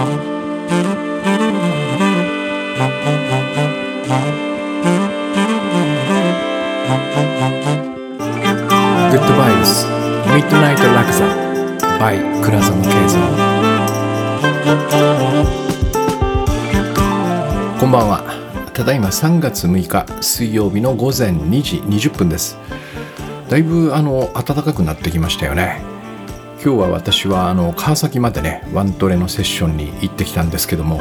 グッドバイブスミッドナイトラクザ by 倉園慶三こんばんは。ただいま3月6日水曜日の午前2時20分です。だいぶあの暖かくなってきましたよね。今日は私はあの川崎までねワントレのセッションに行ってきたんですけども、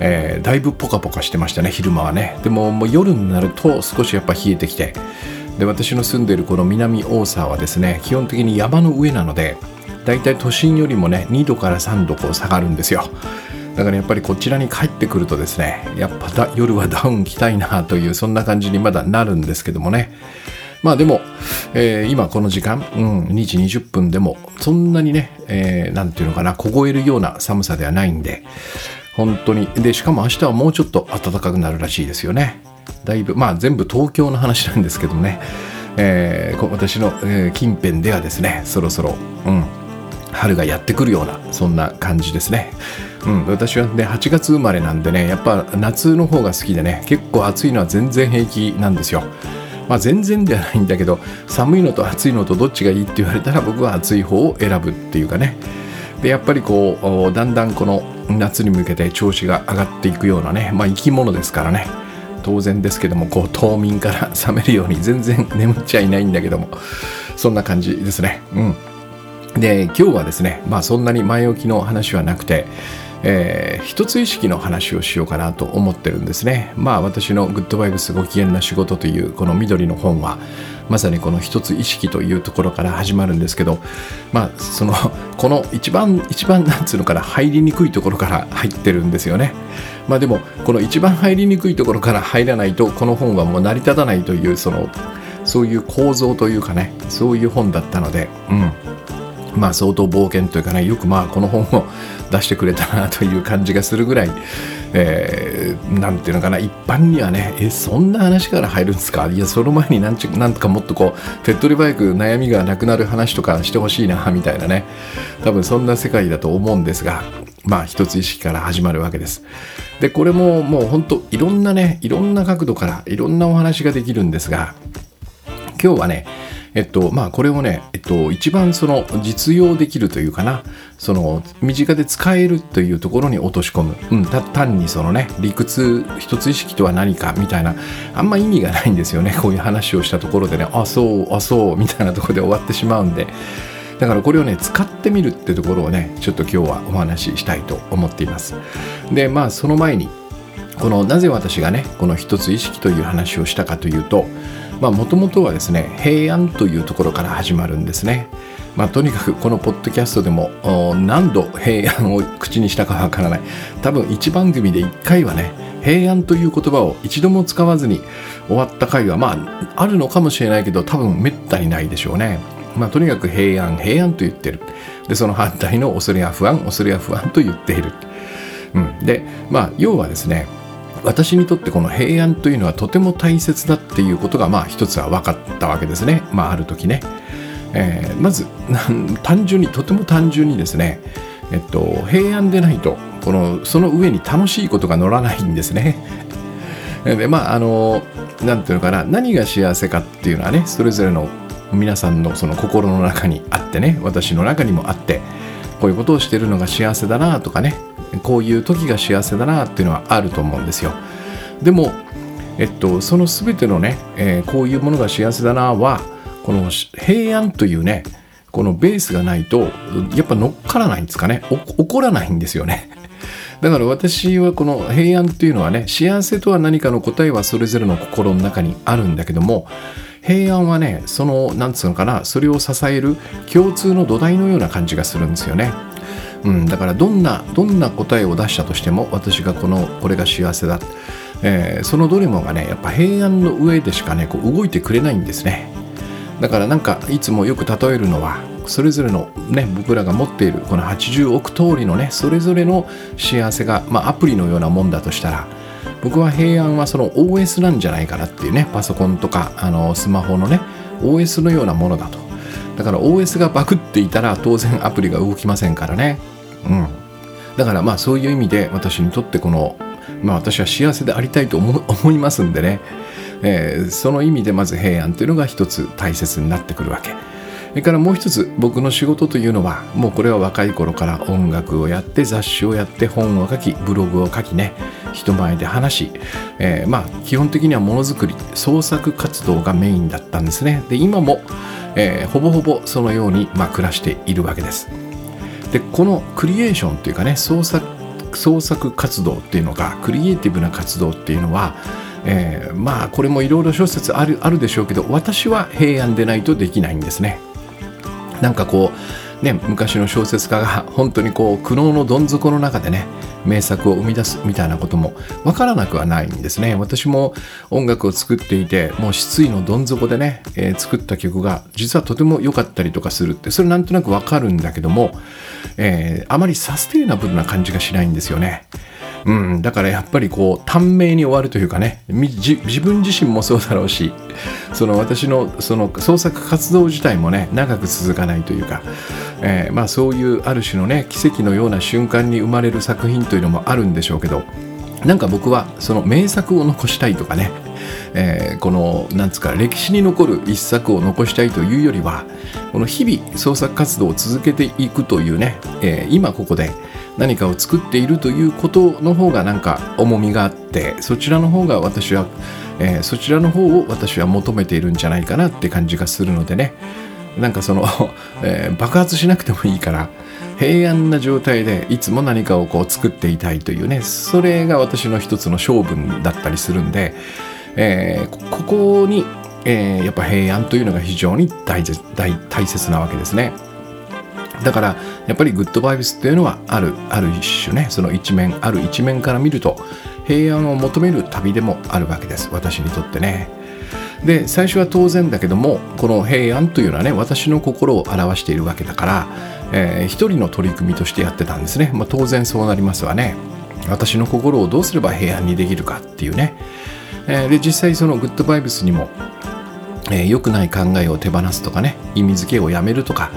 えーだいぶポカポカしてましたね昼間はね。でももう夜になると少しやっぱ冷えてきて。で私の住んでいるこの南大沢はですね基本的に山の上なのでだいたい都心よりもね2度から3度こう下がるんですよ。だからやっぱりこちらに帰ってくるとですねやっぱ夜はダウン着たいなというそんな感じにまだなるんですけどもね。まあでも、えー今この時間、うん、2時20分でもそんなにね、えーなんていうのかな凍えるような寒さではないんで本当にでしかも明日はもうちょっと暖かくなるらしいですよね。だいぶまあ全部東京の話なんですけどね、えー私の、えー近辺ではですねそろそろ、うん、春がやってくるようなそんな感じですね、うん、私はね8月生まれなんでねやっぱ夏の方が好きでね結構暑いのは全然平気なんですよ。まあ全然ではないんだけど寒いのと暑いのとどっちがいいって言われたら僕は暑い方を選ぶっていうかね。でやっぱりこうだんだんこの夏に向けて調子が上がっていくようなねまあ生き物ですからね。当然ですけどもこう冬眠から覚めるように全然眠っちゃいないんだけどもそんな感じですね。うん。で今日はですねまあそんなに前置きの話はなくて、えー一つ意識の話をしようかなと思ってるんですね。まあ私の「グッドバイブスご機嫌な仕事」というこの緑の本はまさにこの一つ意識というところから始まるんですけどまあその この一番一番 なんつうのかな入りにくいところから入ってるんですよね。まあでもこの一番入りにくいところから入らないとこの本はもう成り立たないというそのそういう構造というかねそういう本だったのでうん。まあ相当冒険というかねよくまあこの本を 出してくれたなという感じがするぐらい、えーなんていうのかな一般にはねえそんな話から入るんですか？いやその前になんちなんとかもっとこう手っ取り早く悩みがなくなる話とかしてほしいなみたいなね。多分そんな世界だと思うんですがまあ一つ意識から始まるわけです。でこれももう本当いろんなねいろんな角度からいろんなお話ができるんですが今日はねえっとまあこれをね、えっと、一番その実用できるというかな。その身近で使えるというところに落とし込む、うん、単にそのね理屈一つ意識とは何かみたいなあんま意味がないんですよね。こういう話をしたところでねあそうあそうみたいなところで終わってしまうんで。だからこれをね使ってみるってところをねちょっと今日はお話ししたいと思っています。でまあその前にこのなぜ私がねこの一つ意識という話をしたかというともともとはですね平安というところから始まるんですね。まあ、とにかくこのポッドキャストでも何度平安を口にしたかわからない多分1番組で1回はね平安という言葉を一度も使わずに終わった回はまああるのかもしれないけど多分めったにないでしょうね。まあ、とにかく平安平安と言ってるでその反対の恐れや不安恐れや不安と言っている、うん、でまあ要はですね私にとってこの平安というのはとても大切だっていうことがまあ一つは分かったわけですね。まあある時ね、えーまず単純にとても単純にですね。えっと平安でないとこのその上に楽しいことが乗らないんですね。でまああのなんていうのかな。何が幸せかっていうのはねそれぞれの皆さんのその心の中にあってね。私の中にもあってこういうことをしてるのが幸せだなとかね。こういう時が幸せだなっていうのはあると思うんですよ。でも、えっと、その全てのね、えーこういうものが幸せだなはこの平安というねこのベースがないとやっぱ乗っからないんですかね。起こらないんですよね。だから私はこの平安っていうのはね幸せとは何かの答えはそれぞれの心の中にあるんだけども平安はねそのなんつうのかなそれを支える共通の土台のような感じがするんですよね。うん、だからどんなどんな答えを出したとしても私がこのこれが幸せだ、えーそのどれもがねやっぱ平安の上でしかねこう動いてくれないんですね。だからなんかいつもよく例えるのはそれぞれのね僕らが持っているこの80億通りのねそれぞれの幸せが、まあ、アプリのようなもんだとしたら僕は平安はその OS なんじゃないかなっていうねパソコンとかあのスマホのね OS のようなものだと。だから OS がバグっていたら当然アプリが動きませんからね。うん。だからまあそういう意味で私にとってこの、まあ、私は幸せでありたいと 思いますんでね、えー、その意味でまず平安というのが一つ大切になってくるわけ。それからもう一つ僕の仕事というのはもうこれは若い頃から音楽をやって雑誌をやって本を書きブログを書きね人前で話し、えー、まあ基本的にはものづくり創作活動がメインだったんですね。で今も、えー、ほぼほぼそのように、まあ、暮らしているわけです。でこのクリエーションっていうかね創作創作活動っていうのがクリエイティブな活動っていうのはえー、まあこれもいろいろ諸説あるあるでしょうけど私は平安でないとできないんですね。なんかこうね昔の小説家が 本当にこう苦悩のどん底の中でね名作を生み出すみたいなこともわからなくはないんですね。私も音楽を作っていてもう失意のどん底でね、えー、作った曲が実はとても良かったりとかするってそれなんとなくわかるんだけども、えー、あまりサステイナブルな感じがしないんですよね。うん、だからやっぱりこう短命に終わるというかね自分自身もそうだろうしその私のその創作活動自体もね長く続かないというか、えー、まあそういうある種のね奇跡のような瞬間に生まれる作品というのもあるんでしょうけどなんか僕はその名作を残したいとかね、えー、このなんつうか歴史に残る一作を残したいというよりはこの日々創作活動を続けていくというね、えー、今ここで何かを作っているということの方がなんか重みがあってそちらの方が私は、えー、そちらの方を私は求めているんじゃないかなって感じがするのでねなんかその、えー、爆発しなくてもいいから平安な状態でいつも何かをこう作っていたいというねそれが私の一つの性分だったりするんで、えー、ここに、えー、やっぱ平安というのが非常に大大切なわけですね。だからやっぱりグッドバイブスっていうのはあるある一種ねその一面ある一面から見ると平安を求める旅でもあるわけです。私にとってね。で最初は当然だけどもこの平安というのはね私の心を表しているわけだから、えー、一人の取り組みとしてやってたんですね、まあ、当然そうなりますわね。私の心をどうすれば平安にできるかっていうね、えー、で実際そのグッドバイブスにもえー、良くない考えを手放すとかね意味付けをやめるとか、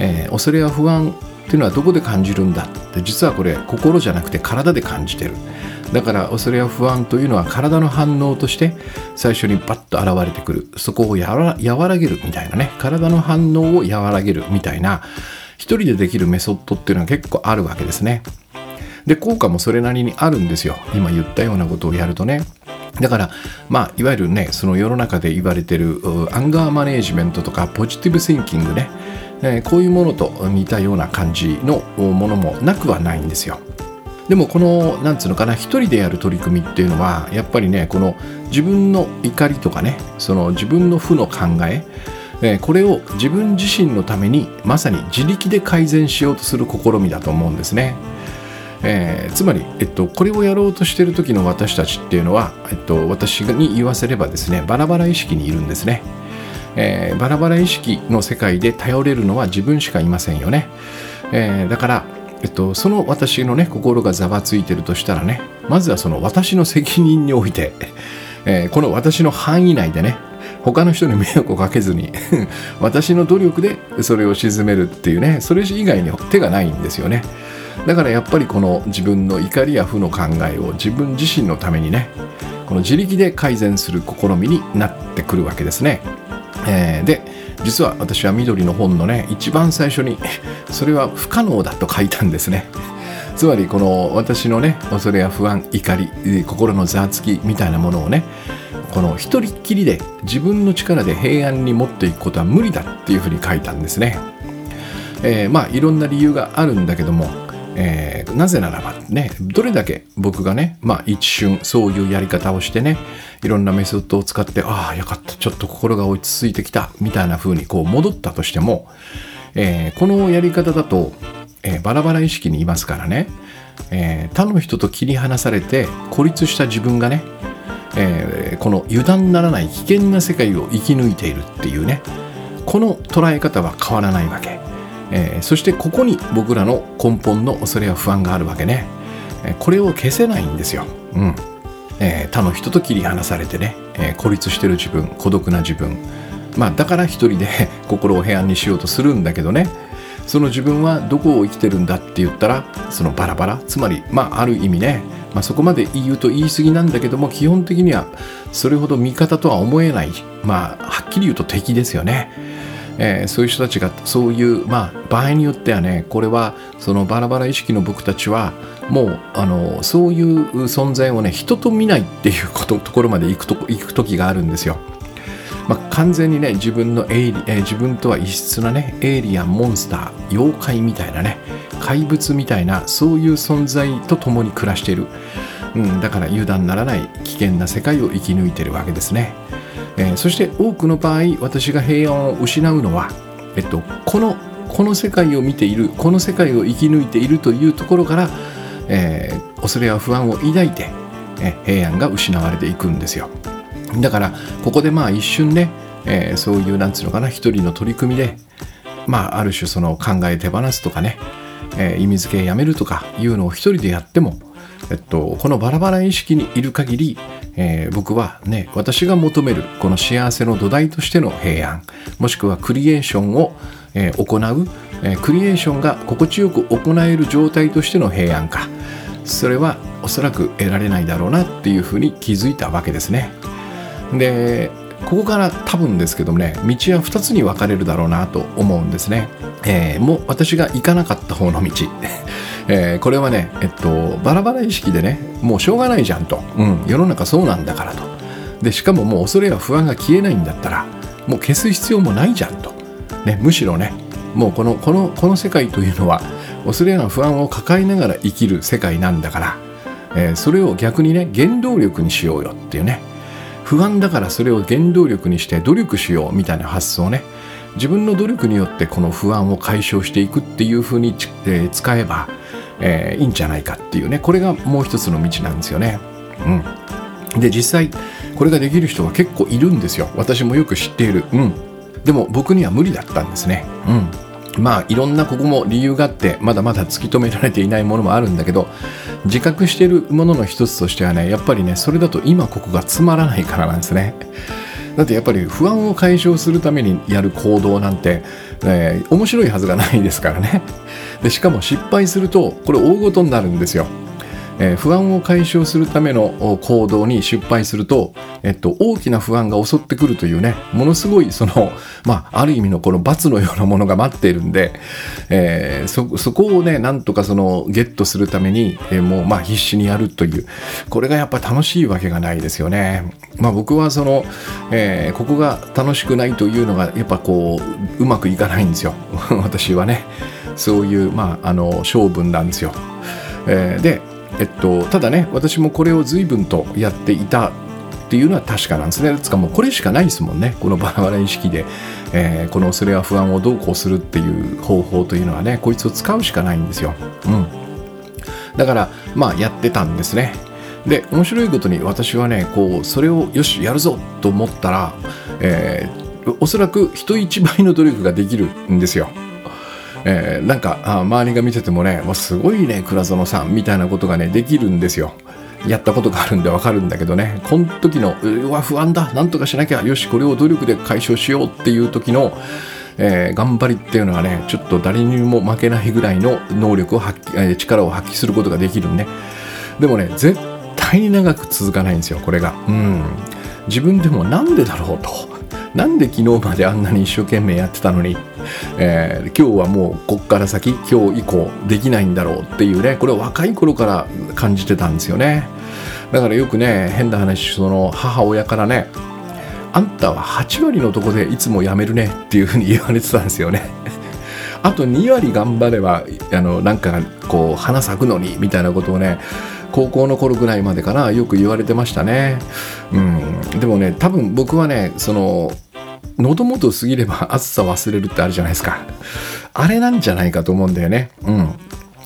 えー、恐れや不安っていうのはどこで感じるんだって実はこれ心じゃなくて体で感じてる。だから恐れや不安というのは体の反応として最初にバッと現れてくる。そこを和らげるみたいなね。体の反応を和らげるみたいな一人でできるメソッドっていうのは結構あるわけですね。で効果もそれなりにあるんですよ。今言ったようなことをやるとね。だから、まあ、いわゆるね、その世の中で言われてるアンガーマネージメントとかポジティブシンキングね、え、こういうものと似たような感じのものもなくはないんですよ。でもこのなんつうのかな一人でやる取り組みっていうのはやっぱりねこの自分の怒りとかねその自分の負の考ええこれを自分自身のためにまさに自力で改善しようとする試みだと思うんですね。えー、つまり、えっと、これをやろうとしている時の私たちっていうのは、えっと、私に言わせればですねバラバラ意識にいるんですね、えー、バラバラ意識の世界で頼れるのは自分しかいませんよね、えー、だから、えっと、その私のね心がざわついてるとしたらねまずはその私の責任において、えこの私の範囲内でね他の人に迷惑をかけずに 私の努力でそれを鎮めるっていうねそれ以外に手がないんですよね。だからやっぱりこの自分の怒りや負の考えを自分自身のためにねこの自力で改善する試みになってくるわけですね。えー、で実は私は緑の本のね一番最初に それは不可能だと書いたんですね。つまりこの私のね恐れや不安怒り心のざわつきみたいなものをねこの一人っきりで自分の力で平安に持っていくことは無理だっていうふうに書いたんですね。えー、まあいろんな理由があるんだけどもえー、なぜならばねどれだけ僕がねまあ一瞬そういうやり方をしてねいろんなメソッドを使ってああよかったちょっと心が落ち着いてきたみたいな風にこう戻ったとしても、えー、このやり方だと、えー、バラバラ意識にいますからね、え他の人と切り離されて孤立した自分がね、えこの油断ならない危険な世界を生き抜いているっていうねこの捉え方は変わらないわけ。えー、そしてここに僕らの根本の恐れや不安があるわけね、えー、これを消せないんですよ、うん。えー、他の人と切り離されてね、え孤立してる自分孤独な自分。まあだから一人で 心を平安にしようとするんだけどね。その自分はどこを生きてるんだって言ったらそのバラバラ。つまりまあある意味ね、まあ、そこまで言うと言い過ぎなんだけども基本的にはそれほど味方とは思えない。まあはっきり言うと敵ですよね。えー、そういう人たちがそういうまあ場合によってはねこれはそのバラバラ意識の僕たちはもうあのそういう存在をね人と見ないっていうことところまで行くと行く時があるんですよ。まあ、完全にね自分のエイリ、えー、自分とは異質なねエイリアンモンスター妖怪みたいなね怪物みたいなそういう存在と共に暮らしている、うん、だから油断ならない危険な世界を生き抜いてるわけですね、えー、そして多くの場合私が平安を失うのは、えっと、このこの世界を見ているこの世界を生き抜いているというところから、えー、恐れや不安を抱いて、え平安が失われていくんですよ。だからここでまあ一瞬ね、えー、そういうなんつうのかな一人の取り組みでまあある種その考え手放すとかね、えー、意味付けやめるとかいうのを一人でやってもえっと、このバラバラ意識にいる限り、えー、僕はね私が求めるこの幸せの土台としての平安もしくはクリエーションを、えー、行う、えー、クリエーションが心地よく行える状態としての平安か。それはおそらく得られないだろうなっていうふうに気づいたわけですね。でここから多分ですけどもね道は2つに分かれるだろうなと思うんですね、えー、もう私が行かなかった方の道。えー、これはね、えっと、バラバラ意識でねもうしょうがないじゃんと、うん、世の中そうなんだからと。でしかももう恐れや不安が消えないんだったらもう消す必要もないじゃんと、ね、むしろねもうこのこのこの世界というのは恐れや不安を抱えながら生きる世界なんだから、えー、それを逆にね原動力にしようよっていうね。不安だからそれを原動力にして努力しようみたいな発想ね。自分の努力によってこの不安を解消していくっていうふうに、えー、使えば、えー、いいんじゃないかっていうねこれがもう一つの道なんですよね。うん、で実際これができる人は結構いるんですよ私もよく知っている。うん、でも僕には無理だったんですね。うんまあいろんなここも理由があってまだまだ突き止められていないものもあるんだけど自覚しているものの一つとしてはねやっぱりねそれだと今ここがつまらないからなんですねだってやっぱり不安を解消するためにやる行動なんて、えー、面白いはずがないですからね。でしかも失敗するとこれ大ごとになるんですよ。えー、不安を解消するための行動に失敗すると、えっと、大きな不安が襲ってくるというねものすごいその、まあ、ある意味のこの罰のようなものが待っているんで、えー、そそこをねなんとかそのゲットするために、えー、もうまあ必死にやるというこれがやっぱ楽しいわけがないですよね。まあ、僕はその、えー、ここが楽しくないというのがやっぱこううまくいかないんですよ 私はねそういう、まあ、あの性分なんですよ。えー、でえっと、ただね私もこれを随分とやっていたっていうのは確かなんですね。つかもうこれしかないですもんね。このバラバラ意識で、えー、この恐れや不安をどうこうするっていう方法というのはね、こいつを使うしかないんですよ。うん。だから、まあやってたんですね。で、面白いことに私はね、こう、それをよし、やるぞと思ったら、えー、おそらく人一倍の努力ができるんですよ。えー、なんかあ周りが見ててもねもうすごいね倉園さんみたいなことがねできるんですよ。やったことがあるんでわかるんだけどね。この時のうわ不安だ。なんとかしなきゃ。よしこれを努力で解消しようっていう時の、えー、頑張りっていうのはねちょっと誰にも負けないぐらいの能力を発揮、えー、力を発揮することができるんねでもね絶対に長く続かないんですよこれが。うん。自分でもなんでだろうと。なんで昨日まであんなに一生懸命やってたのに、えー、今日はもうこっから先今日以降できないんだろうっていうねこれは若い頃から感じてたんですよね。だからよくね変な話その母親からねあんたは8割のとこでいつも辞めるねっていうふうに言われてたんですよね。あと2割頑張ればあのなんかこう花咲くのにみたいなことをね高校の頃ぐらいまでかなよく言われてましたね。うん。でもね多分僕はねその喉元過ぎれば 暑さ忘れるってあるじゃないですか。あれなんじゃないかと思うんだよね。うん。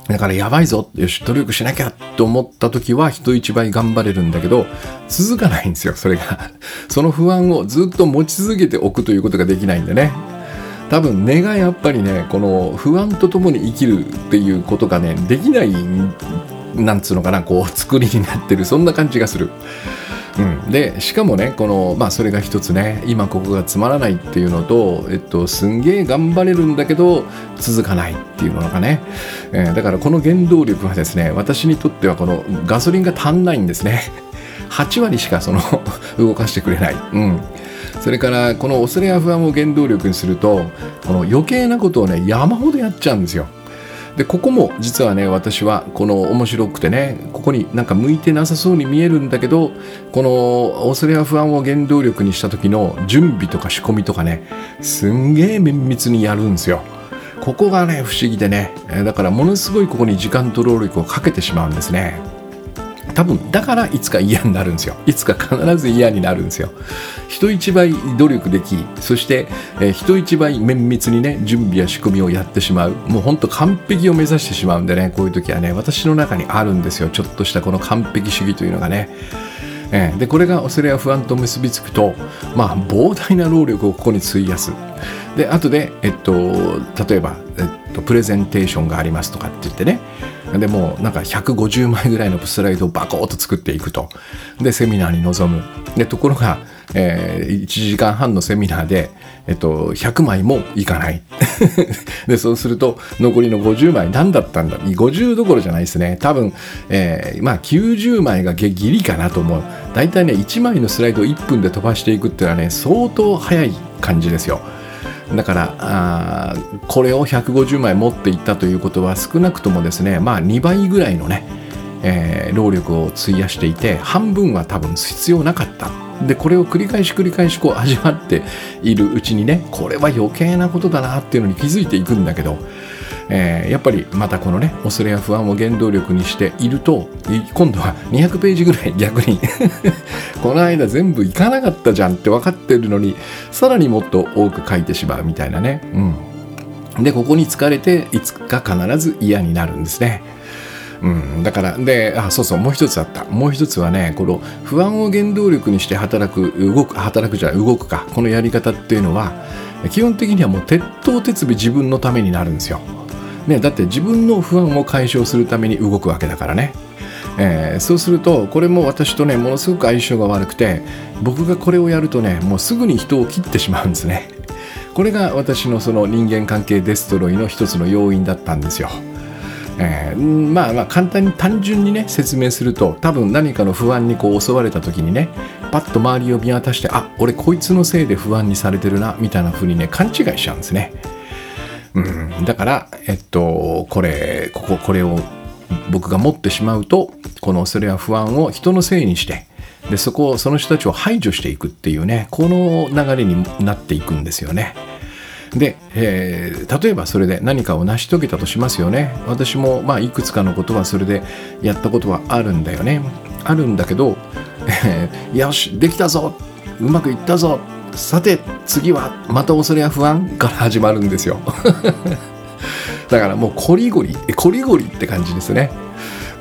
だからやばいぞ。よし努力しなきゃと思った時は人一倍頑張れるんだけど続かないんですよそれが。その不安をずっと持ち続けておくということができないんでね。多分根がやっぱりねこの不安とともに生きるっていうことがねできないなんつうのかなこう 作りになってるそんな感じがする。うん、でしかもねこの、まあ、それが一つね今ここがつまらないっていうのと、えっと、すんげえ頑張れるんだけど続かないっていうものがね、えー、だからこの原動力はですね私にとってはこのガソリンが足んないんですね。8割しかその 動かしてくれない、うん、それからこの恐れや不安を原動力にするとこの余計なことをね山ほどやっちゃうんですよ。でここも実はね私はこの面白くてねここになんか向いてなさそうに見えるんだけどこの恐れや不安を原動力にした時の準備とか仕込みとかねすんげえ綿密にやるんですよ。ここがね不思議でね。だからものすごいここに時間と労力をかけてしまうんですね。多分だからいつか嫌になるんですよ。いつか必ず嫌になるんですよ。人一倍努力できそして、えー、人一倍綿密にね準備や仕組みをやってしまう。もうほんと完璧を目指してしまうんでねこういう時はね私の中にあるんですよ。ちょっとしたこの完璧主義というのがね。え、でこれが恐れや不安と結びつくと、まあ、膨大な労力をここに費やす。で後で、えっと、例えば、えっと、プレゼンテーションがありますとかって言ってね。でもなんか150枚ぐらいのスライドをバコーッと作っていくと。でセミナーに臨む。でところが、えー、1時間半のセミナーで、えっと、100枚もいかない。でそうすると残りの50枚何だったんだ？50どころじゃないですね。多分、えー、まあ90枚がギリかなと思う。大体ね1枚のスライドを1分で飛ばしていくっていうのはね相当早い感じですよ。だからあこれを150枚持っていったということは少なくともですねまあ2倍ぐらいのね、えー、労力を費やしていて半分は多分必要なかった。でこれを繰り返し繰り返しこう味わっているうちにねこれは余計なことだなっていうのに気づいていくんだけどえー、やっぱりまたこのね恐れや不安を原動力にしていると今度は200ページぐらい逆に この間全部いかなかったじゃんって分かってるのにさらにもっと多く書いてしまうみたいなね、うん、でここに疲れていつか必ず嫌になるんですね。うん、だからであそうそうもう一つあった。もう一つはねこの不安を原動力にして働く動く働くじゃ動くか。このやり方っていうのは基本的にはもう鉄頭鉄尾自分のためになるんですよ。ね、だって自分の不安を解消するために動くわけだからね。えー、そうするとこれも私とねものすごく相性が悪くて僕がこれをやるとねもうすぐに人を切ってしまうんですね。これが私のその人間関係デストロイの一つの要因だったんですよ、えー、まあまあ簡単に単純にね説明すると多分何かの不安にこう襲われた時にねパッと周りを見渡してあ俺こいつのせいで不安にされてるなみたいな風にね勘違いしちゃうんですね。うん、だから、えっと、これ、ここ、これを僕が持ってしまうと、この恐れや不安を人のせいにして、で、そこを、その人たちを排除していくっていうね、この流れになっていくんですよね。で、えー、例えばそれで何かを成し遂げたとしますよね。私も、まあ、いくつかのことはそれでやったことはあるんだよね。あるんだけど、えー、よし、できたぞうまくいったぞさて次はまた恐れや不安から始まるんですよ。だからもうコリゴリコリゴリって感じですね。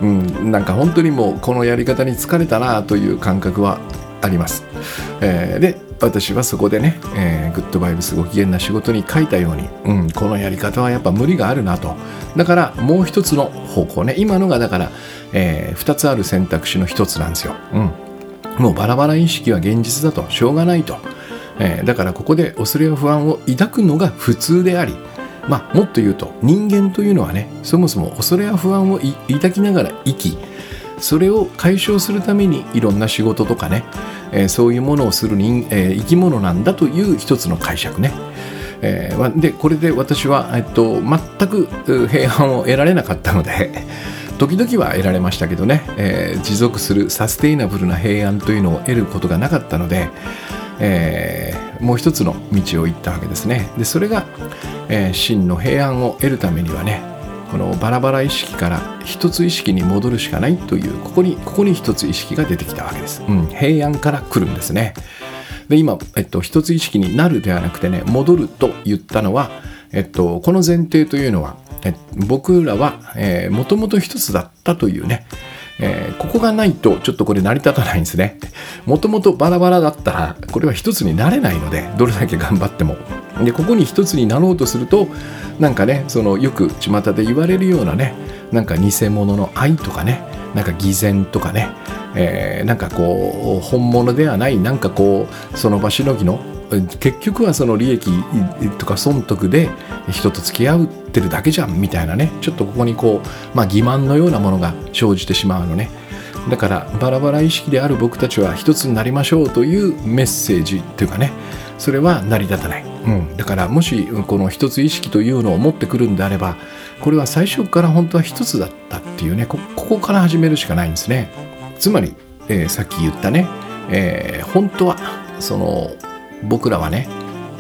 うんなんか本当にもうこのやり方に疲れたなという感覚はあります、えー、で私はそこでね、えー、グッドバイブスご機嫌な仕事に書いたように、うん、このやり方はやっぱ無理があるなと。だからもう一つの方向ね今のがだから、えー、2つある選択肢の一つなんですよ、うん、もうバラバラ意識は現実だと。しょうがないと。えー、だからここで恐れや不安を抱くのが普通でありまあもっと言うと人間というのはねそもそも恐れや不安を抱きながら生きそれを解消するためにいろんな仕事とかね、えー、そういうものをする人、えー、生き物なんだという一つの解釈ね。えー、でこれで私は、えっと、全く平安を得られなかったので 時々は得られましたけどね、えー、持続するサステイナブルな平安というのを得ることがなかったので、えー、もう一つの道を行ったわけですね。でそれが、えー、真の平安を得るためにはねこのバラバラ意識から一つ意識に戻るしかないというここにここに一つ意識が出てきたわけです、うん、平安から来るんですね。で今、えっと、一つ意識になるではなくてね戻ると言ったのは、えっと、この前提というのはえ僕らはもともと一つだったというねえー、ここがないとちょっとこれ成り立たないんですね。もともとバラバラだったらこれは一つになれないのでどれだけ頑張っても。でここに一つになろうとするとなんかねそのよく巷で言われるようなねなんか偽物の愛とかねなんか偽善とかね、えー、なんかこう本物ではないなんかこうその場しのぎの結局はその利益とか損得で人と付き合ってるだけじゃんみたいなね。ちょっとここにこう、まあ、欺瞞のようなものが生じてしまうのね。だからバラバラ意識である僕たちは一つになりましょうというメッセージっていうかね。それは成り立たない、うん、だからもしこの一つ意識というのを持ってくるんであればこれは最初から本当は一つだったっていうね。ここから始めるしかないんですね。つまり、えー、さっき言ったね、えー、本当はその僕らはね、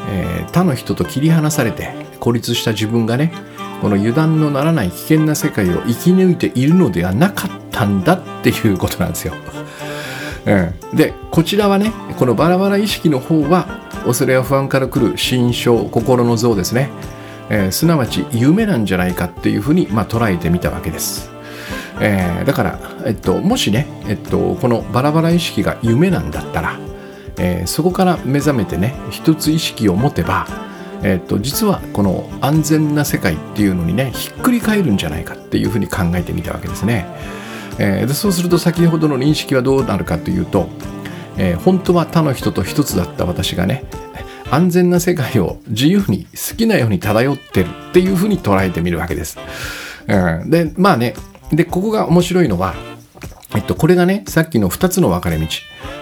えー、他の人と切り離されて孤立した自分がねこの油断のならない危険な世界を生き抜いているのではなかったんだっていうことなんですよ。うん、でこちらはねこのバラバラ意識の方は恐れや不安から来る心象心の像ですね、えー、すなわち夢なんじゃないかっていうふうに、まあ、捉えてみたわけです。えー、だから、えっと、もしね、えっと、このバラバラ意識が夢なんだったら、えー、そこから目覚めてね一つ意識を持てばえー、と実はこの安全な世界っていうのにねひっくり返るんじゃないかっていうふうに考えてみたわけですね。えー、でそうすると先ほどの認識はどうなるかというと、えー、本当は他の人と一つだった私がね安全な世界を自由に好きなように漂ってるっていうふうに捉えてみるわけです。うん、でまあねでここが面白いのは、えっと、これがねさっきの2つの分かれ道、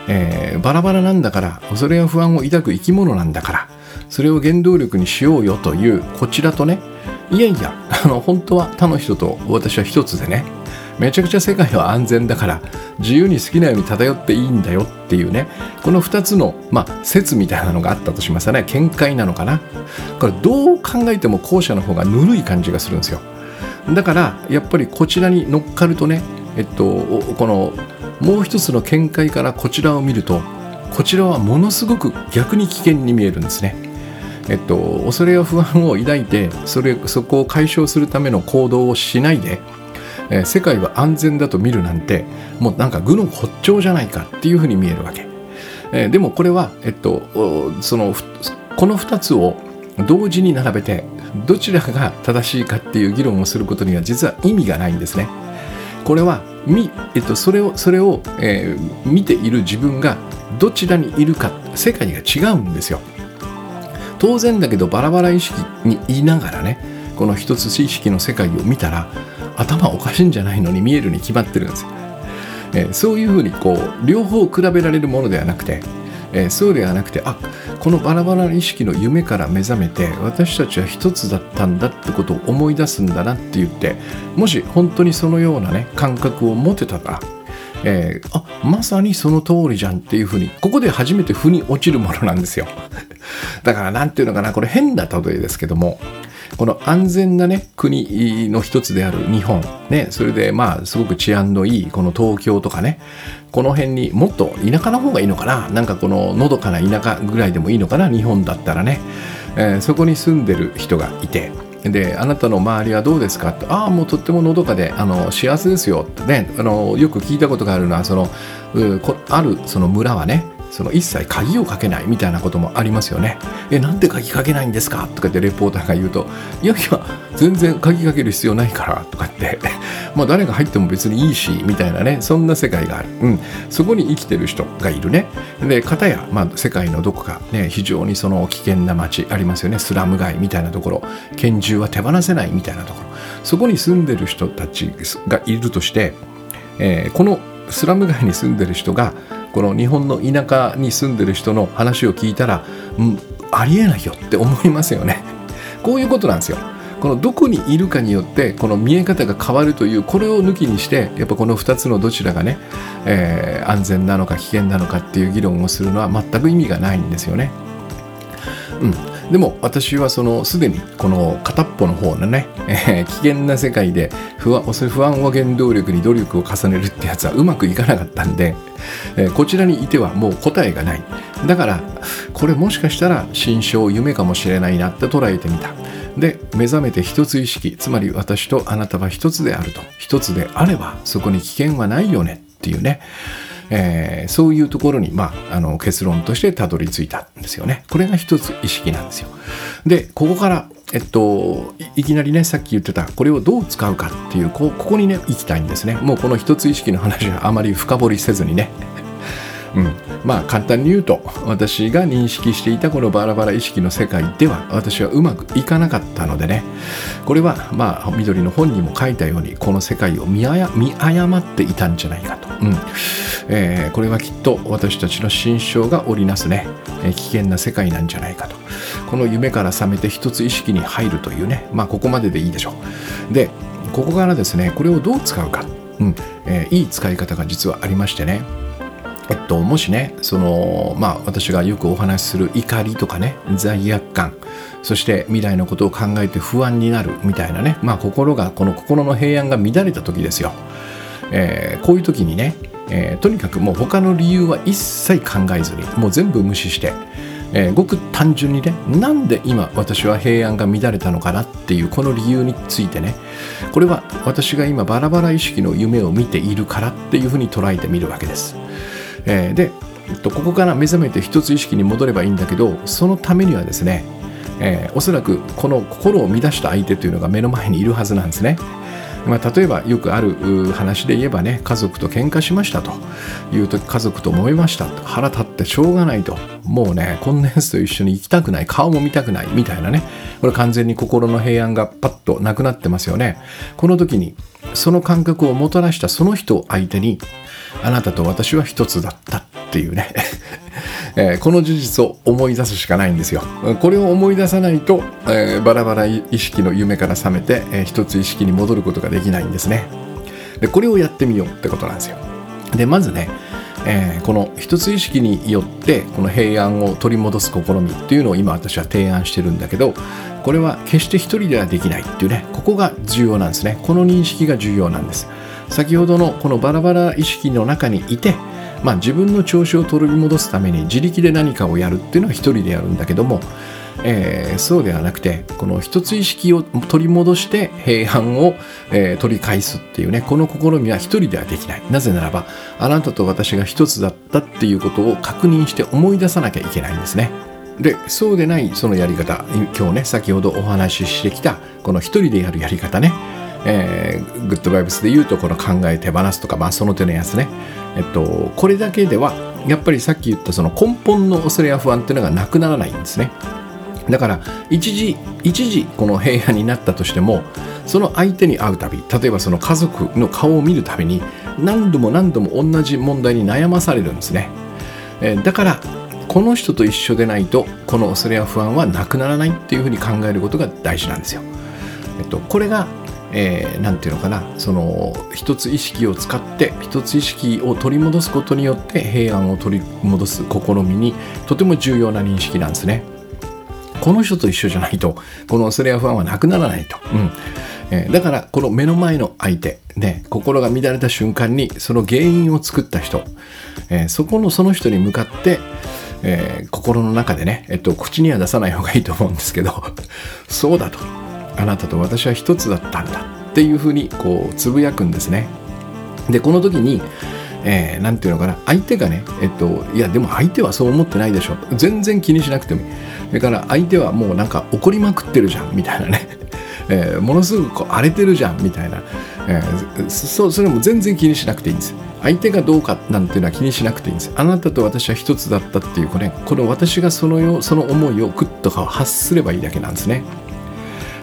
えー、バラバラなんだから恐れや不安を抱く生き物なんだからそれを原動力にしようよというこちらとねいやいやあの本当は他の人と私は一つでねめちゃくちゃ世界は安全だから自由に好きなように漂っていいんだよっていうねこの2つの、まあ、説みたいなのがあったとしますよね。見解なのかな。これどう考えても後者の方がぬるい感じがするんですよ。だからやっぱりこちらに乗っかるとねえっとこのもう一つの見解からこちらを見るとこちらはものすごく逆に危険に見えるんですねえっと、恐れや不安を抱いてそれそこを解消するための行動をしないで、えー、世界は安全だと見るなんてもうなんか愚の骨頂じゃないかっていうふうに見えるわけ、えー、でもこれは、えっと、そのこの2つを同時に並べてどちらが正しいかっていう議論をすることには実は意味がないんですね。これはみ、えっと、それをそれを、えー、見ている自分がどちらにいるか世界が違うんですよ。当然だけどバラバラ意識にいながらねこの一つ意識の世界を見たら頭おかしいんじゃないのに見えるに決まってるんですよ。えー、そういうふうにこう両方比べられるものではなくて、えー、そうではなくてあこのバラバラな意識の夢から目覚めて私たちは一つだったんだってことを思い出すんだなって言ってもし本当にそのようなね感覚を持てたらえー、あまさにその通りじゃんっていうふうにここで初めて腑に落ちるものなんですよ。だから何ていうのかなこれ変な例えですけどもこの安全なね国の一つである日本ねそれでまあすごく治安のいいこの東京とかねこの辺にもっと田舎の方がいいのかな？なんかこののどかな田舎ぐらいでもいいのかな？日本だったらね、えー、そこに住んでる人がいて。であなたの周りはどうですか？と。ああもうとってものどかであの幸せですよってね。あのよく聞いたことがあるのはそのあるその村はねその一切鍵をかけないみたいなこともありますよね。え、なんで鍵かけないんですか？とかってレポーターが言うと、いやいや、全然鍵かける必要ないからとかって、まあ誰が入っても別にいいし、みたいなね、そんな世界がある。うん。そこに生きてる人がいるね。で、かたや、まあ世界のどこかね、非常にその危険な街ありますよね。スラム街みたいなところ、拳銃は手放せないみたいなところ。そこに住んでる人たちがいるとして、えー、このスラム街に住んでる人がこの日本の田舎に住んでる人の話を聞いたら、うん、ありえないよって思いますよね。こういうことなんですよ。このどこにいるかによってこの見え方が変わるというこれを抜きにしてやっぱこの2つのどちらがね、えー、安全なのか危険なのかっていう議論をするのは全く意味がないんですよね。うん、でも私はそのすでにこの片っぽの方のね、えー、危険な世界で不安不安を原動力に努力を重ねるってやつはうまくいかなかったんで、えー、こちらにいてはもう答えがない。だからこれもしかしたら心象夢かもしれないなって捉えてみた。で目覚めて一つ意識つまり私とあなたは一つであると。一つであればそこに危険はないよねっていうね。えー、そういうところに、まあ、あの結論としてたどり着いたんですよね。これが一つ意識なんですよ。でここからえっと、いきなりねさっき言ってたこれをどう使うかっていうこここにね行きたいんですね。もうこの一つ意識の話はあまり深掘りせずにね。うん、まあ簡単に言うと私が認識していたこのバラバラ意識の世界では私はうまくいかなかったのでね。これはまあ緑の本にも書いたようにこの世界を見誤っていたんじゃないかと、うん。えー、これはきっと私たちの心象が織りなすね、えー、危険な世界なんじゃないかと。この夢から覚めて一つ意識に入るというね。まあここまででいいでしょう。でここからですねこれをどう使うか、うん。えー、いい使い方が実はありましてね。えっと、もしねその、まあ、私がよくお話しする怒りとかね罪悪感。そして未来のことを考えて不安になるみたいなね、まあ、心がこの心の平安が乱れた時ですよ、えー、こういう時にね、えー、とにかくもう他の理由は一切考えずにもう全部無視してえー、ごく単純にねなんで今私は平安が乱れたのかなっていうこの理由についてねこれは私が今バラバラ意識の夢を見ているからっていうふうに捉えてみるわけです。えー、で、えっと、ここから目覚めて一つ意識に戻ればいいんだけどそのためにはですね、えー、おそらくこの心を乱した相手というのが目の前にいるはずなんですね。まあ、例えばよくある話で言えばね家族と喧嘩しましたというと家族と揉めました。腹立ってしょうがないと。もうね今年と一緒に行きたくない。顔も見たくない。みたいなね。これ完全に心の平安がパッとなくなってますよね。この時にその感覚をもたらしたその人を相手にあなたと私は一つだったっていうね。えー、この事実を思い出すしかないんですよ。これを思い出さないと、えー、バラバラ意識の夢から覚めて、えー、一つ意識に戻ることができないんですね。でこれをやってみようってことなんですよ。でまずね、えー、この一つ意識によってこの平安を取り戻す試みっていうのを今私は提案してるんだけどこれは決して一人ではできないっていうねここが重要なんですねこの認識が重要なんです先ほどのこのバラバラ意識の中にいてまあ、自分の調子を取り戻すために自力で何かをやるっていうのは一人でやるんだけども、えー、そうではなくてこの一つ意識を取り戻して平安を、えー、取り返すっていうねこの試みは一人ではできないなぜならばあなたと私が一つだったっていうことを確認して思い出さなきゃいけないんですね。でそうでないそのやり方今日ね先ほどお話ししてきたこの一人でやるやり方ねえー、グッドバイブスで言うとこの考え手放すとか、まあ、その手のやつね。えっと、これだけではやっぱりさっき言ったその根本の恐れや不安っていうのがなくならないんですね。だから一時一時この平安になったとしてもその相手に会うたび例えばその家族の顔を見るたびに何度も何度も同じ問題に悩まされるんですね、えだからこの人と一緒でないとこの恐れや不安はなくならないっていうふうに考えることが大事なんですよ、えっと、これがえー、て言うのかなその一つ意識を使って一つ意識を取り戻すことによって平安を取り戻す試みにとても重要な認識なんですね。この人と一緒じゃないとこの恐れや不安はなくならないと。うんえー、だからこの目の前の相手、ね、心が乱れた瞬間にその原因を作った人、えー、そこのその人に向かって、えー、心の中でね、えっと、口には出さない方がいいと思うんですけど そうだとあなたと私は一つだったんだっていうふうにこうつぶやくんですね。でこの時にえー、て言うのかな。相手がねえっといやでも相手はそう思ってないでしょ。全然気にしなくても。いいだから相手はもうなんか怒りまくってるじゃん。みたいなね、えー、ものすごくこう荒れてるじゃん。みたいな、えー、そそれも全然気にしなくていいんです。相手がどうかなんていうのは気にしなくていいんです。あなたと私は一つだったっていうこれこの私がそのよその思いをグッと発すればいいだけなんですね。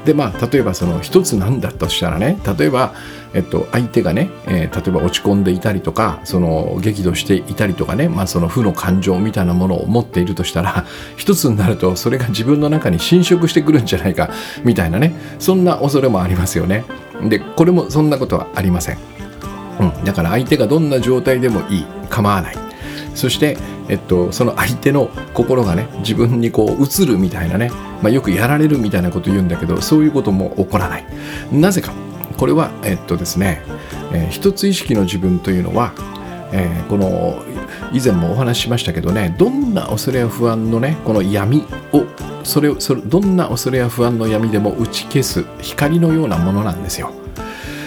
でまあ例えばその一つなんだとしたらね例えば、えっと、相手がね、えー、例えば落ち込んでいたりとかその激怒していたりとかね、まあ、その負の感情みたいなものを持っているとしたら一つになるとそれが自分の中に侵食してくるんじゃないかみたいなねそんな恐れもありますよね。でこれもそんなことはありません。うん、だから相手がどんな状態でもいい構わないそしてえっと、その相手の心がね自分にこう映るみたいなね、まあ、よくやられるみたいなこと言うんだけどそういうことも起こらない。なぜか。これはえっとですね、えー、一つ意識の自分というのは、えー、この以前もお話ししましたけどねどんな恐れや不安のねこの闇をそれそれどんな恐れや不安の闇でも打ち消す光のようなものなんですよ。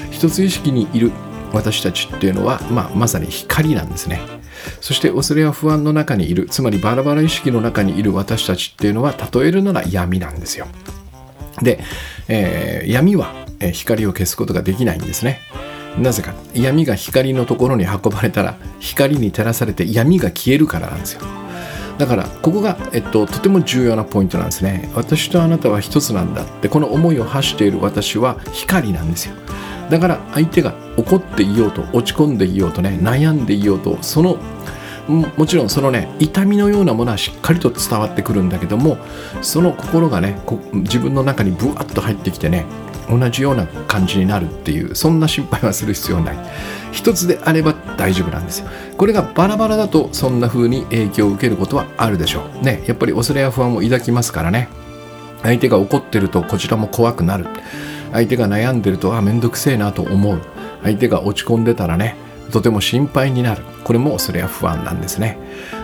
一つ意識にいる私たちっていうのは、まあ、まさに光なんですね。そして恐れや不安の中にいる。つまりバラバラ意識の中にいる私たちっていうのは例えるなら闇なんですよ。で、えー、闇は光を消すことができないんですね。なぜか。闇が光のところに運ばれたら光に照らされて闇が消えるからなんですよ。だからここが、えっと、とても重要なポイントなんですね。私とあなたは一つなんだってこの思いを発している私は光なんですよ。だから相手が怒っていようと落ち込んでいようとね悩んでいようとそのもちろんそのね痛みのようなものはしっかりと伝わってくるんだけどもその心がね自分の中にブワッと入ってきてね同じような感じになるっていうそんな心配はする必要ない。一つであれば大丈夫なんですよ。これがバラバラだとそんな風に影響を受けることはあるでしょう。ねやっぱり恐れや不安を抱きますからね。相手が怒ってるとこちらも怖くなる。相手が悩んでるとあめんどくせえなと思う。相手が落ち込んでたらねとても心配になる。これもそれは不安なんですね。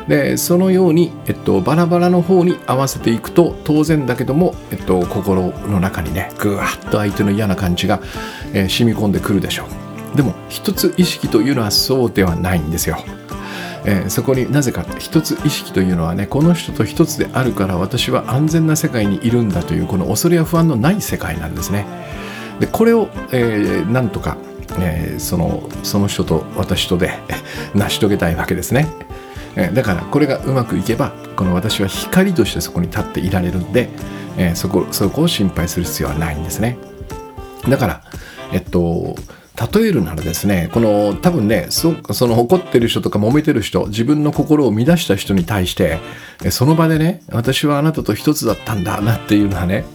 でそのように、えっと、バラバラの方に合わせていくと当然だけども、えっと、心の中にねぐわっと相手の嫌な感じが、えー、染み込んでくるでしょう。でも一つ意識というのはそうではないんですよ。えー、そこになぜか一つ意識というのはねこの人と一つであるから私は安全な世界にいるんだというこの恐れや不安のない世界なんですね。でこれを、えー、なんとかえー、そのその人と私とで 成し遂げたいわけですね、え、だからこれがうまくいけばこの私は光としてそこに立っていられるんで、え、そこそこを心配する必要はないんですね。だからえっと例えるならですねこの多分ねそその怒ってる人とか揉めてる人自分の心を乱した人に対してその場でね私はあなたと一つだったんだなっていうのはね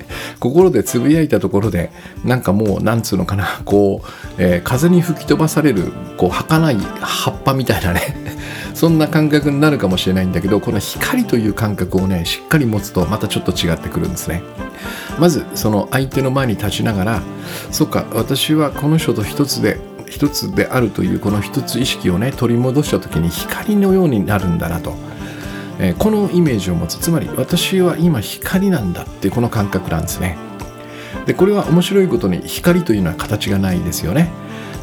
心でつぶやいたところでなんかもうなんつうのかなこう、えー、風に吹き飛ばされるこう儚い葉っぱみたいなねそんな感覚になるかもしれないんだけどこの光という感覚をねしっかり持つとまたちょっと違ってくるんですね。まずその相手の前に立ちながらそっか私はこの人と一つで一つであるというこの一つ意識をね取り戻した時に光のようになるんだなと、えー、このイメージを持つ。つまり私は今光なんだってこの感覚なんですね。でこれは面白いことに光というのは形がないですよね。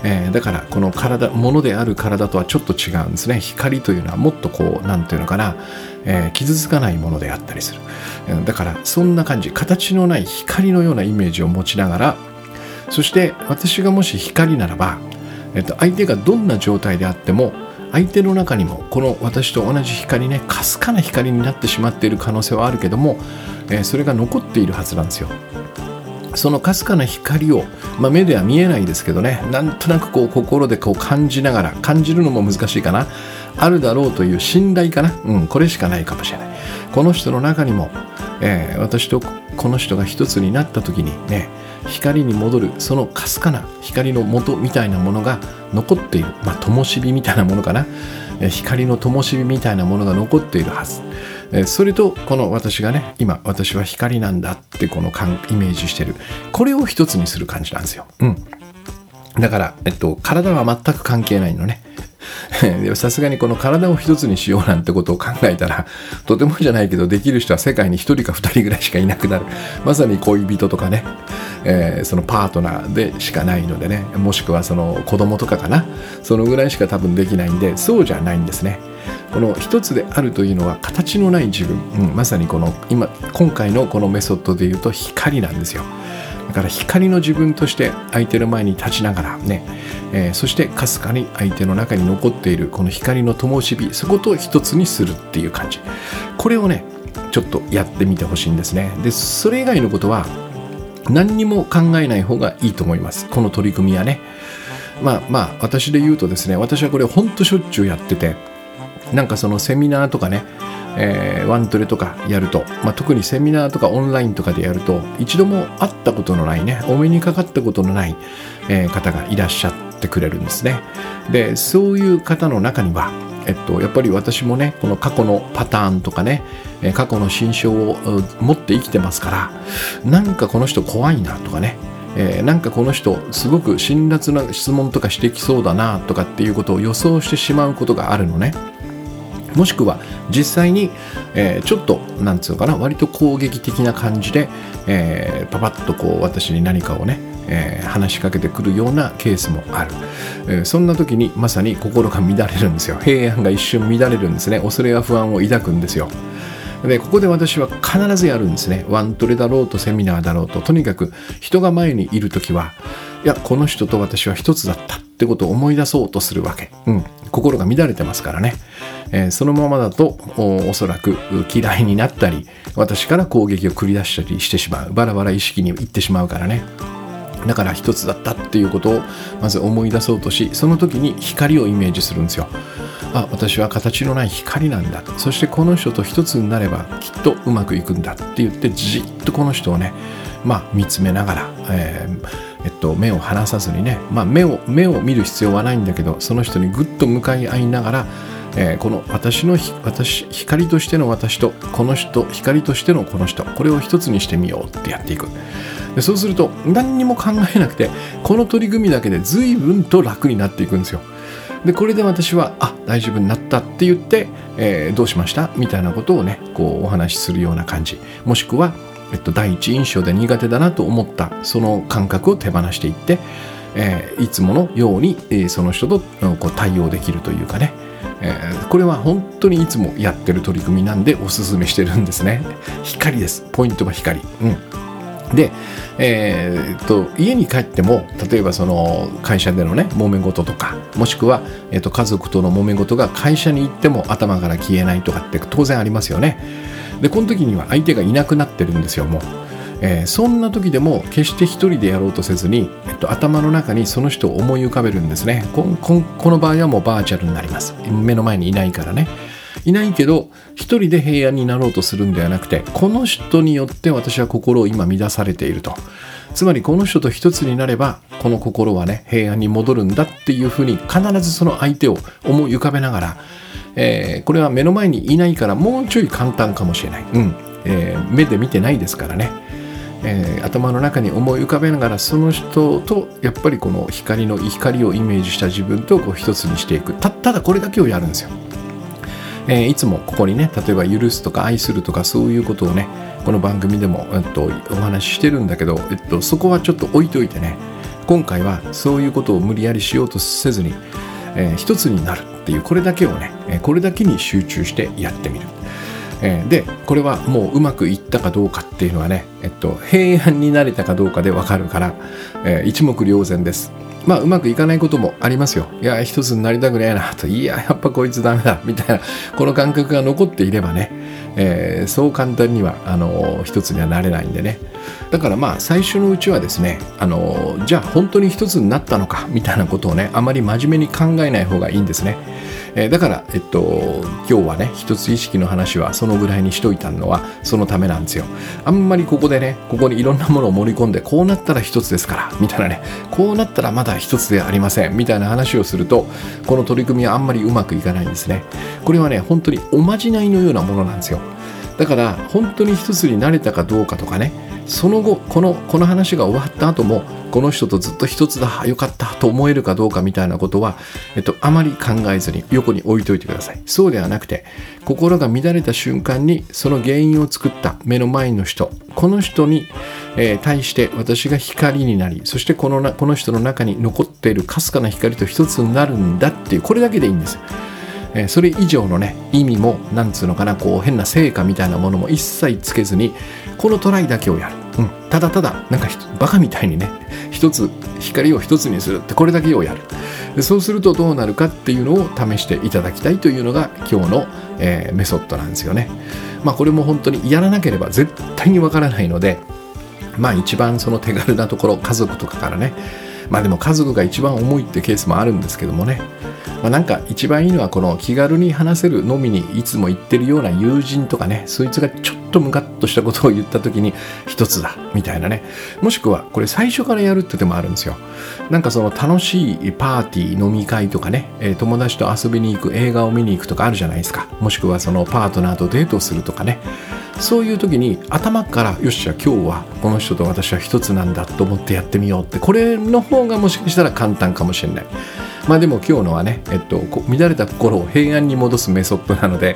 えー、だからこの体ものである体とはちょっと違うんですね。光というのはもっとこう何ていうのかな、えー、傷つかないものであったりする。だからそんな感じ形のない光のようなイメージを持ちながらそして私がもし光ならば、えっと、相手がどんな状態であっても相手の中にもこの私と同じ光ねかすかな光になってしまっている可能性はあるけども、えー、それが残っているはずなんですよ。そのかすかな光を、まあ、目では見えないですけどねなんとなくこう心でこう感じながら感じるのも難しいかな。あるだろうという信頼かな、うん、これしかないかもしれない。この人の中にも、えー、私とこの人が一つになった時にね光に戻るそのかすかな光の元みたいなものが残っている。まあ灯火みたいなものかな。光の灯火みたいなものが残っているはず。それとこの私がね今私は光なんだってこのイメージしてるこれを一つにする感じなんですよ。うんだから、えっと、体は全く関係ないのね。さすがにこの体を一つにしようなんてことを考えたら、とてもじゃないけど、できる人は世界に一人か二人ぐらいしかいなくなる。まさに恋人とかね、えー、そのパートナーでしかないのでね、もしくはその子供とかかな、そのぐらいしか多分できないんで、そうじゃないんですね。この一つであるというのは形のない自分、うん、まさにこの今今回のこのメソッドで言うと光なんですよ。だから光の自分として相手の前に立ちながらね、えー、そしてかすかに相手の中に残っているこの光の灯火そこと一つにするっていう感じ。これをねちょっとやってみてほしいんですね。でそれ以外のことは何にも考えない方がいいと思います。この取り組みはね。まあまあ私で言うとですね私はこれほんとしょっちゅうやっててなんかそのセミナーとかね、えー、ワントレとかやると、まあ、特にセミナーとかオンラインとかでやると一度も会ったことのないねお目にかかったことのない、えー、方がいらっしゃってくれるんですねでそういう方の中にはえっと、やっぱり私もねこの過去のパターンとかね過去の心象を持って生きてますからなんかこの人怖いなとかねえー、なんかこの人すごく辛辣な質問とかしてきそうだなとかっていうことを予想してしまうことがあるのね。もしくは実際に、えー、ちょっとなんつうのかな割と攻撃的な感じで、えー、パパッとこう私に何かをね、えー、話しかけてくるようなケースもある、えー、そんな時にまさに心が乱れるんですよ。平安が一瞬乱れるんですね。恐れや不安を抱くんですよ。でここで私は必ずやるんですね。ワントレだろうとセミナーだろうと。とにかく人が前にいる時はいやこの人と私は一つだった。ってことを思い出そうとするわけ、うん、心が乱れてますからね、えー、そのままだとおそらく嫌いになったり私から攻撃を繰り出したりしてしまう。バラバラ意識にいってしまうからね。だから一つだったっていうことをまず思い出そうとしその時に光をイメージするんですよ。あ私は形のない光なんだ。そしてこの人と一つになればきっとうまくいくんだって言ってじっとこの人をねまあ見つめながら、えーえっと、目を離さずにね、まあ、目を目を見る必要はないんだけどその人にぐっと向かい合いながら、えー、この私の私光としての私とこの人光としてのこの人これを一つにしてみようってやっていく。でそうすると何にも考えなくてこの取り組みだけで随分と楽になっていくんですよ。でこれで私はあ大丈夫になったって言って、えー、どうしました？みたいなことをねこうお話しするような感じ。もしくは、えっと、第一印象で苦手だなと思ったその感覚を手放していって、えー、いつものように、えー、その人とこう対応できるというかね。えー、これは本当にいつもやってる取り組みなんでおすすめしてるんですね。光です。ポイントは光。うん。で、えー、っと家に帰っても例えばその会社でのね揉め事とかもしくは、えー、っと家族との揉め事が会社に行っても頭から消えないとかって当然ありますよね。でこの時には相手がいなくなってるんですよもう、えー、そんな時でも決して一人でやろうとせずに、えっと、頭の中にその人を思い浮かべるんですね。ここの場合はもうバーチャルになります。目の前にいないからね。いないけど一人で平安になろうとするんではなくてこの人によって私は心を今乱されていると。つまりこの人と一つになればこの心はね平安に戻るんだっていうふうに必ずその相手を思い浮かべながら、えー、これは目の前にいないからもうちょい簡単かもしれない、うん。えー、目で見てないですからね。えー、頭の中に思い浮かべながらその人とやっぱりこの光の光をイメージした自分とこう一つにしていく。ただこれだけをやるんですよ。え、いつもここにね例えば許すとか愛するとかそういうことをねこの番組でも、えっと、お話ししてるんだけど、えっと、そこはちょっと置いといてね。今回はそういうことを無理やりしようとせずに、えー、一つになる。っていうこれだけをねこれだけに集中してやってみる。え、でこれはもううまくいったかどうかっていうのはね、えっと、平安になれたかどうかでわかるから、えー、一目瞭然です。まあうまくいかないこともありますよ。いや、一つになりたくねえなと、いや、やっぱこいつダメだ、みたいな、この感覚が残っていればね、えー、そう簡単には、あの、一つにはなれないんでね。だからまあ最初のうちはですね、あの、じゃあ本当に一つになったのか、みたいなことをね、あまり真面目に考えない方がいいんですね。えー、だから、えっと、今日はね一つ意識の話はそのぐらいにしといたのはそのためなんですよあんまりここでねここにいろんなものを盛り込んでこうなったら一つですからみたいなねこうなったらまだ一つではありませんみたいな話をするとこの取り組みはあんまりうまくいかないんですねこれはね本当におまじないのようなものなんですよだから本当に一つになれたかどうかとかねその後このこの話が終わった後もこの人とずっと一つだよかったと思えるかどうかみたいなことは、えっと、あまり考えずに横に置いといてください。そうではなくて心が乱れた瞬間にその原因を作った目の前の人この人に、えー、対して私が光になりそしてこのなこの人の中に残っているかすかな光と一つになるんだっていうこれだけでいいんです。えそれ以上のね意味もなんつうのかなこう変な成果みたいなものも一切つけずにこのトライだけをやる、うん、ただただなんかバカみたいにね一つ光を一つにするってこれだけをやる。でそうするとどうなるかっていうのを試していただきたいというのが今日の、えー、メソッドなんですよね。まあこれも本当にやらなければ絶対にわからないのでまあ一番その手軽なところ家族とかからねまあでも家族が一番重いってケースもあるんですけどもね。まあ、なんか一番いいのはこの気軽に話せるのみにいつも言ってるような友人とかねそいつがちょっととムカッとしたことを言った時に一つだみたいなね。もしくはこれ最初からやるって手もあるんですよ。なんかその楽しいパーティー飲み会とかね、友達と遊びに行く映画を見に行くとかあるじゃないですか。もしくはそのパートナーとデートするとかね。そういう時に頭からよっしゃ今日はこの人と私は一つなんだと思ってやってみようって。これの方がもしかしたら簡単かもしれない。まあでも今日のはね、えっと、乱れた心を平安に戻すメソッドなので、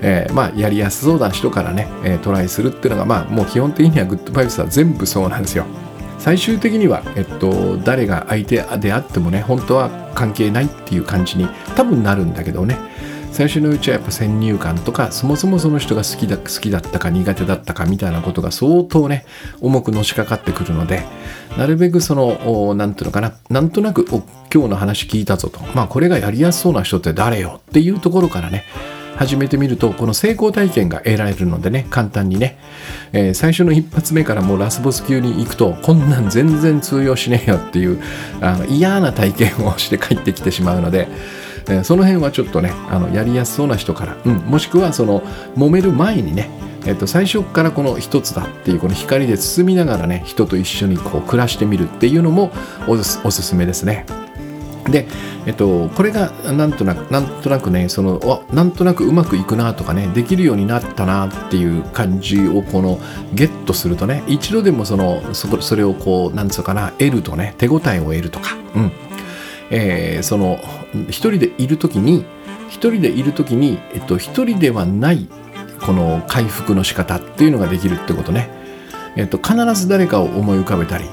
えー、まあやりやすそうな人からね、えー、トライするっていうのがまあもう基本的にはグッドバイブスは全部そうなんですよ。最終的には、えっと、誰が相手であってもね本当は関係ないっていう感じに多分なるんだけどね最初のうちはやっぱ先入観とかそもそもその人が好きだ好きだったか苦手だったかみたいなことが相当ね重くのしかかってくるのでなるべくその何ていうのかななんとなくお今日の話聞いたぞとまあこれがやりやすそうな人って誰よっていうところからね始めてみるとこの成功体験が得られるのでね簡単にね、えー、最初の一発目からもうラスボス級に行くとこんなん全然通用しねえよっていうあの嫌な体験をして帰ってきてしまうのでえその辺はちょっとねあのやりやすそうな人から、うん、もしくはその揉める前にねえっと、最初からこの一つだっていうこの光で包みながらね人と一緒にこう暮らしてみるっていうのもおすすめですね。で、えっと、これがなんとなくなんとなくねそのなんとなくうまくいくなとかねできるようになったなっていう感じをこのゲットするとね一度でもそのそそれをこうなんつうかな得るとね手応えを得るとか、うん。えー、その一人でいる時に一人でいる時に、えっと、一人ではないこの回復の仕方っていうのができるってことね、えっと、必ず誰かを思い浮かべたり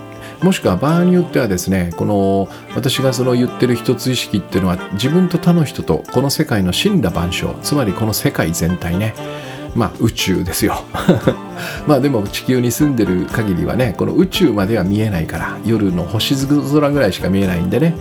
もしくは場合によってはですねこの私がその言ってる一つ意識っていうのは自分と他の人とこの世界の死んだ万象つまりこの世界全体ねまあ宇宙ですよ。まあでも地球に住んでる限りはねこの宇宙までは見えないから夜の星空ぐらいしか見えないんでね。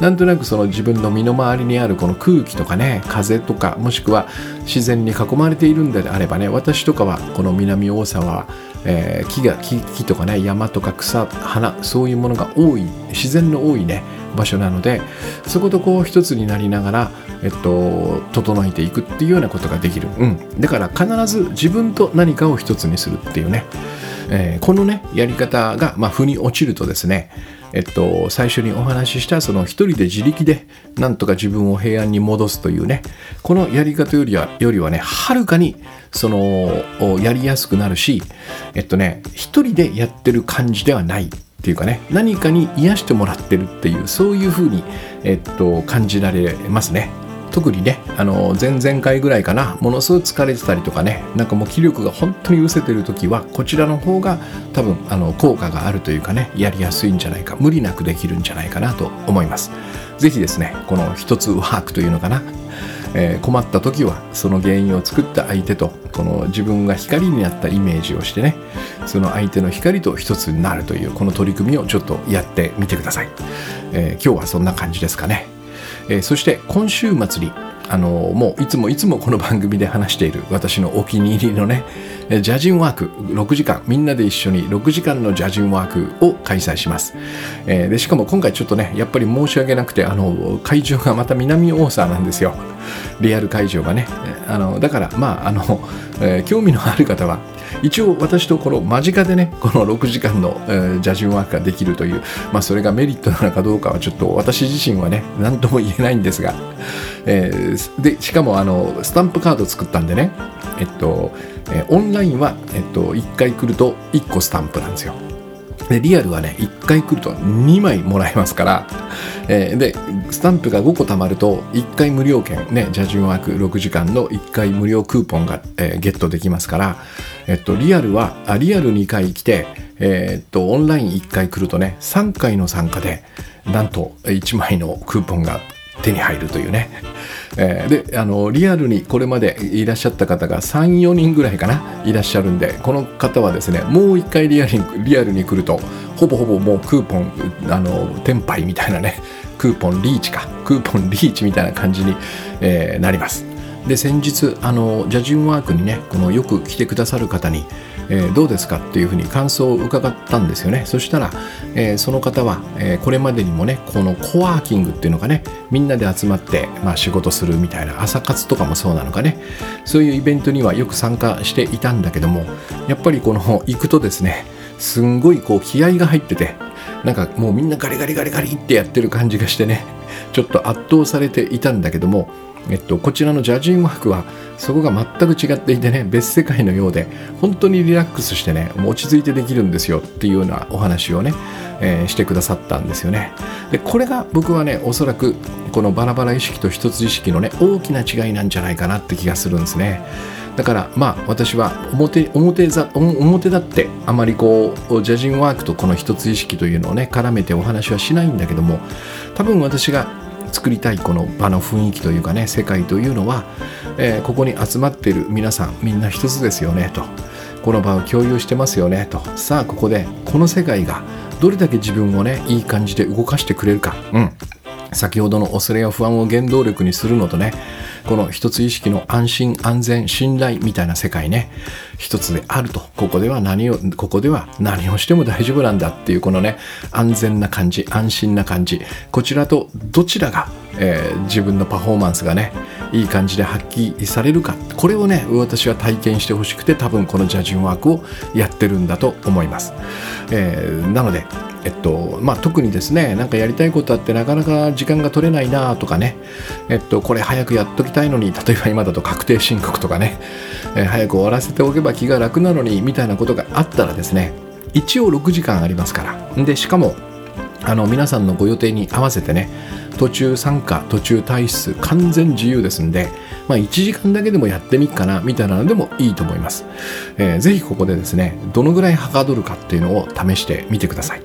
なんとなくその自分の身の回りにあるこの空気とかね風とかもしくは自然に囲まれているんであればね私とかはこの南大沢えー、木が木とかね山とか草花そういうものが多い自然の多いね場所なのでそことこう一つになりながら、えっと、整えていくっていうようなことができる、うん、だから必ず自分と何かを一つにするっていうね、えー、このねやり方が、まあ、腑に落ちるとですねえっと、最初にお話ししたその一人で自力でなんとか自分を平安に戻すというねこのやり方よりはよりはねはるかにそのやりやすくなるしえっとね一人でやってる感じではないっていうかね何かに癒してもらってるっていうそういうふうに、えっと、感じられますね。特にねあの前々回ぐらいかなものすごい疲れてたりとかねなんかもう気力が本当に失せてる時はこちらの方が多分あの効果があるというかねやりやすいんじゃないか無理なくできるんじゃないかなと思います。是非ですねこの一つワークというのかなえー、困った時はその原因を作った相手とこの自分が光になったイメージをしてねその相手の光と一つになるというこの取り組みをちょっとやってみてください、えー、今日はそんな感じですかね。えー、そして今週末にあのもういつもいつもこの番組で話している私のお気に入りのねジャジンワーク6時間。みんなで一緒に6時間のジャジンワークを開催します、えー、でしかも今回ちょっとねやっぱり申し訳なくてあの会場がまた南大沢なんですよ。リアル会場がね。あのだからまああの、えー、興味のある方は一応私とこの間近でねこの6時間の、えー、ジャジンワークができるという、まあ、それがメリットなのかどうかはちょっと私自身はね何とも言えないんですが、えー、でしかもあのスタンプカード作ったんでね。えっと、え、オンラインは、えっと、1回来ると1個スタンプなんですよ。でリアルはね1回来ると2枚もらえますから、えー、でスタンプが5個貯まると1回無料券ねジャジンワーク6時間の1回無料クーポンが、えー、ゲットできますから、えっと、リアルはあリアル2回来て、えー、っとオンライン1回来るとね3回の参加でなんと1枚のクーポンが手に入るというね。えー、であのリアルにこれまでいらっしゃった方が34人ぐらいかないらっしゃるんでこの方はですねもう一回リアルにリアルに来るとほぼほぼもうクーポンあのテンパイみたいなねクーポンリーチかクーポンリーチみたいな感じに、えー、なります。で先日あのジャジンワークにねこのよく来てくださる方にえー、どうですかっていうふうに感想を伺ったんですよね。そしたら、えー、その方は、えー、これまでにもねこのコワーキングっていうのがねみんなで集まって、まあ、仕事するみたいな朝活とかもそうなのかね。そういうイベントにはよく参加していたんだけどもやっぱりこの行くとですねすんごいこう気合が入っててなんかもうみんなガリガリガリガリってやってる感じがしてねちょっと圧倒されていたんだけどもえっと、こちらのジャジンワークはそこが全く違っていてね別世界のようで本当にリラックスしてね落ち着いてできるんですよっていうようなお話をね、えー、してくださったんですよね。でこれが僕はねおそらくこのバラバラ意識と一つ意識のね大きな違いなんじゃないかなって気がするんですね。だからまあ私は表表ざ表だってあまりこうジャジンワークとこの一つ意識というのをね絡めてお話はしないんだけども多分私が作りたいこの場の雰囲気というかね世界というのは、えー、ここに集まっている皆さんみんな一つですよねと。この場を共有してますよねと。さあここでこの世界がどれだけ自分をねいい感じで動かしてくれるか、うん、先ほどの恐れや不安を原動力にするのとねこの一つ意識の安心安全信頼みたいな世界ね一つであるとここでは何をここでは何をしても大丈夫なんだっていうこのね安全な感じ安心な感じこちらとどちらが、えー、自分のパフォーマンスがねいい感じで発揮されるか。これをね私は体験してほしくて多分このジャジンワークをやってるんだと思います、えー、なのでえっとまあ、特にですねなんかやりたいことあってなかなか時間が取れないなとかね、えっと、これ早くやっときたいのに例えば今だと確定申告とかね、えー、早く終わらせておけば気が楽なのにみたいなことがあったらですね一応6時間ありますから。でしかもあの皆さんのご予定に合わせてね途中参加途中退出完全自由ですんで、まあ、1時間だけでもやってみっかなみたいなのでもいいと思います、えー、ぜひここでですねどのぐらいはかどるかっていうのを試してみてください。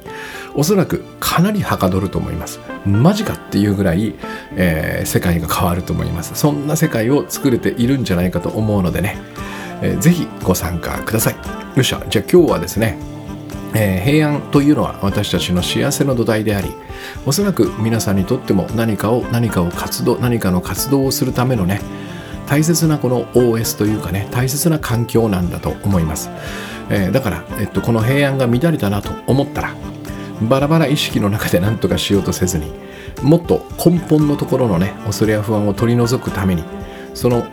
おそらくかなりはかどると思います。マジかっていうぐらい、えー、世界が変わると思います。そんな世界を作れているんじゃないかと思うのでね、えー、ぜひご参加ください。よっしゃじゃあ今日はですねえー、平安というのは私たちの幸せの土台でありおそらく皆さんにとっても何かを何かを活動何かの活動をするためのね大切なこの OS というかね大切な環境なんだと思います、えー、だから、えっと、この平安が乱れたなと思ったらバラバラ意識の中で何とかしようとせずにもっと根本のところのね恐れや不安を取り除くためにその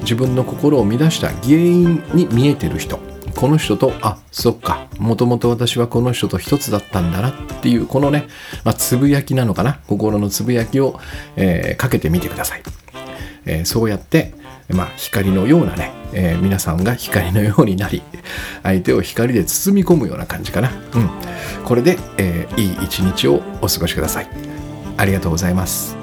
自分の心を乱した原因に見えてる人この人とあそっか。もともと私はこの人と一つだったんだなっていうこのね、まあ、つぶやきなのかな。心のつぶやきを、えー、かけてみてください、えー、そうやってまあ、光のようなね、えー、皆さんが光のようになり相手を光で包み込むような感じかな、うん、これで、えー、いい一日をお過ごしください。ありがとうございます。